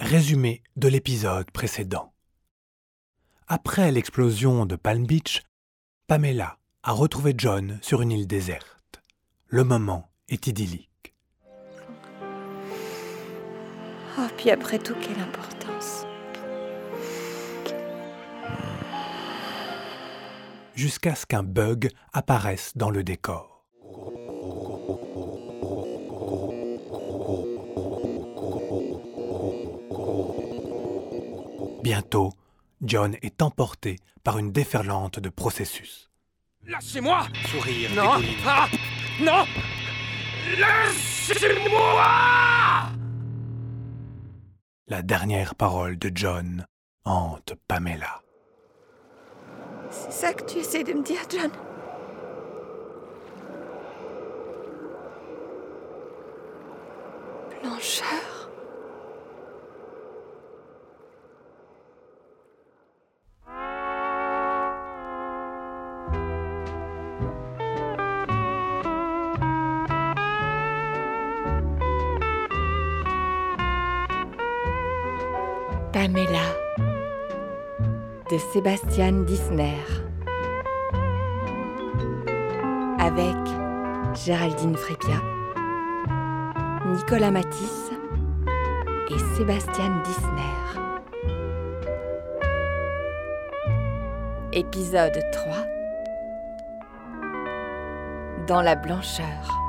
Résumé de l'épisode précédent. Après l'explosion de Palm Beach, Pamela a retrouvé John sur une île déserte. Le moment est idyllique. Oh, puis après tout, quelle importance. Jusqu'à ce qu'un bug apparaisse dans le décor. Bientôt, John est emporté par une déferlante de processus. Lâchez-moi Sourire Non. Ah Non Lâchez-moi La dernière parole de John hante Pamela. C'est ça que tu essaies de me dire, John? Blancheur? Pamela de Sébastien Disner avec Géraldine Frépia, Nicolas Matisse et Sébastien Disner. Épisode 3 Dans la blancheur. Blancheur.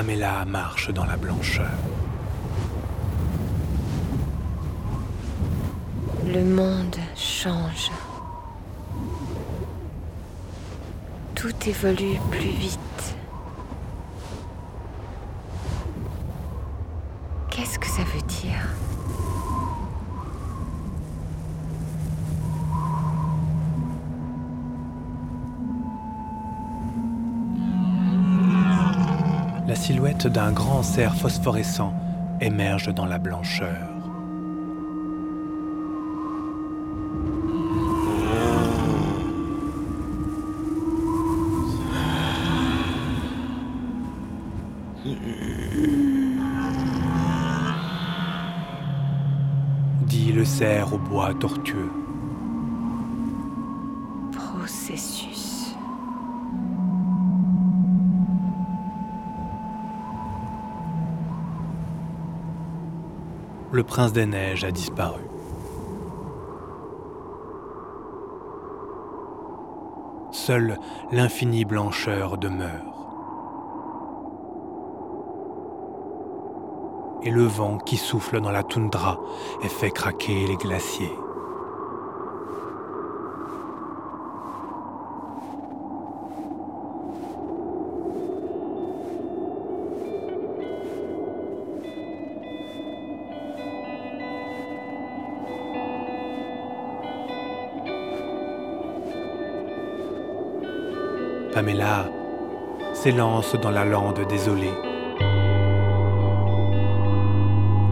Pamela marche dans la blancheur. Le monde change. Tout évolue plus vite. Silhouette d'un grand cerf phosphorescent émerge dans la blancheur. Dit le cerf au bois tortueux. Le prince des neiges a disparu. Seule l'infinie blancheur demeure. Et le vent qui souffle dans la toundra et fait craquer les glaciers. Pamela s'élance dans la lande désolée.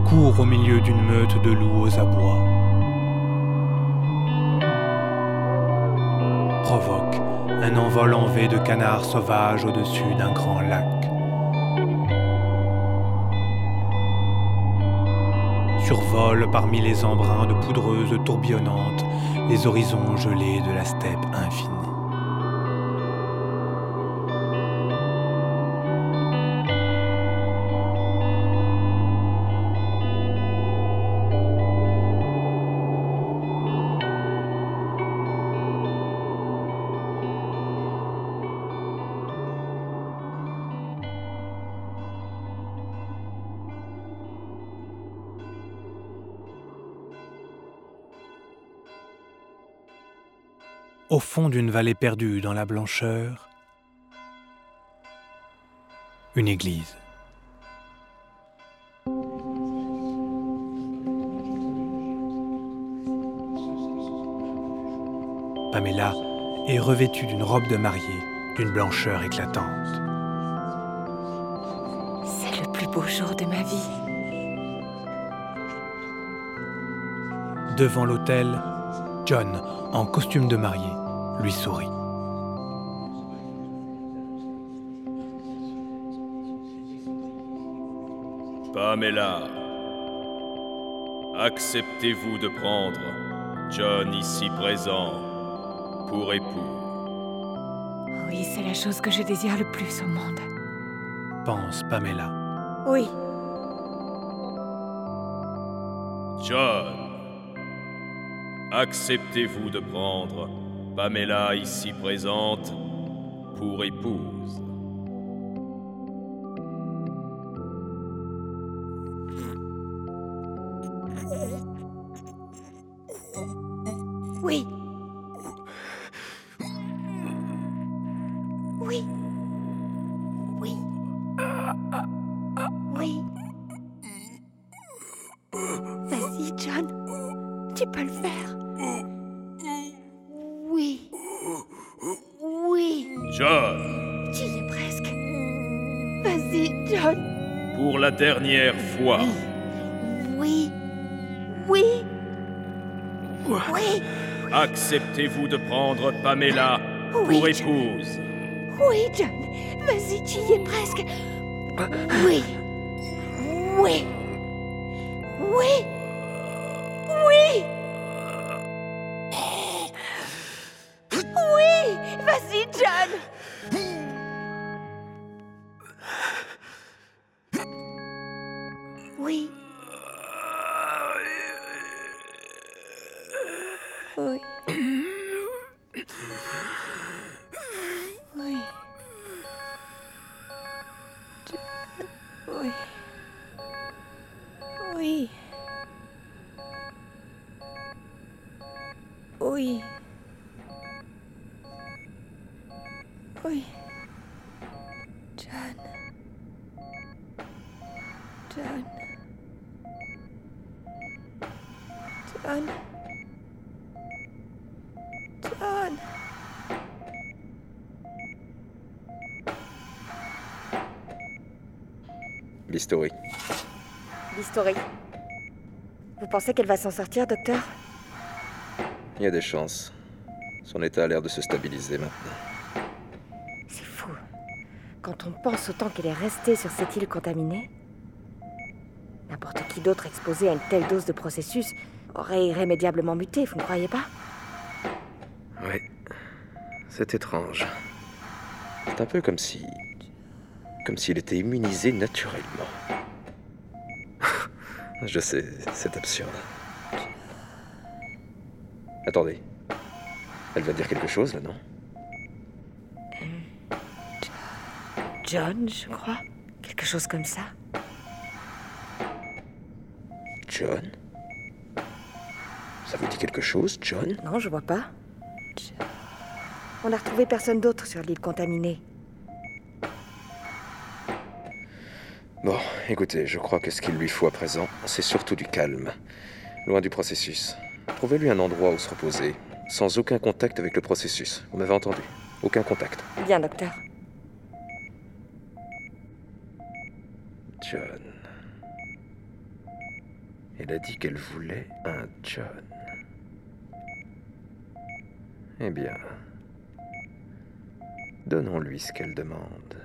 Court au milieu d'une meute de loups aux abois. Provoque un envol en V de canards sauvages au-dessus d'un grand lac. Survole parmi les embruns de poudreuse tourbillonnantes les horizons gelés de la steppe infinie. Au fond d'une vallée perdue dans la blancheur, une église. Pamela est revêtue d'une robe de mariée d'une blancheur éclatante. C'est le plus beau jour de ma vie. Devant l'autel, John, en costume de mariée, lui sourit. Pamela, acceptez-vous de prendre John ici présent pour époux? Oui, c'est la chose que je désire le plus au monde. pense Pamela. Oui, John, acceptez-vous de prendre Pamela ici présente pour épouse oui. Oui. Oui. Oui. Vas-y, John. Tu peux le faire. La dernière fois, Oui. Oui. Oui. acceptez-vous de prendre Pamela Oui, pour John. épouse Oui, John. Vas-y, tu y es presque. Oui. Oui. Oui. Oui. Oui. Vas-y, John. Oui. Oui. Oui. Oui. John. John. John. John. Bistouri. L'historique. Vous pensez qu'elle va s'en sortir, docteur? Il y a des chances. Son état a l'air de se stabiliser maintenant. C'est fou. Quand on pense au temps qu'elle est restée sur cette île contaminée, n'importe qui d'autre exposé à une telle dose de processus aurait irrémédiablement muté, vous ne croyez pas? Oui. C'est étrange. C'est un peu comme si. Comme s'il était immunisé naturellement. Je sais, c'est absurde. Attendez. Elle va dire quelque chose là, non? John, je crois. Quelque chose comme ça. John? Ça vous dit quelque chose, John? Non, je vois pas. John. On n'a retrouvé personne d'autre sur l'île contaminée. Bon, écoutez, je crois que ce qu'il lui faut à présent, c'est surtout du calme. Loin du processus. Trouvez-lui un endroit où se reposer, sans aucun contact avec le processus. Vous m'avez entendu Aucun contact. Bien, docteur. John. Elle a dit qu'elle voulait un John. Eh bien, donnons-lui ce qu'elle demande.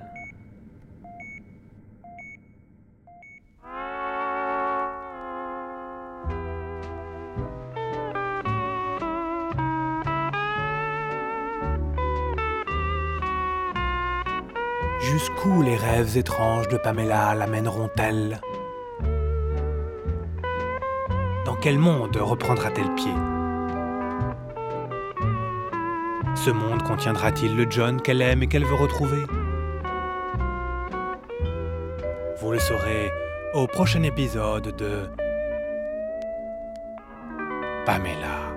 Jusqu'où les rêves étranges de Pamela l'amèneront-elles? Dans quel monde reprendra-t-elle pied? Ce monde contiendra-t-il le John qu'elle aime et qu'elle veut retrouver? Vous le saurez au prochain épisode de Pamela.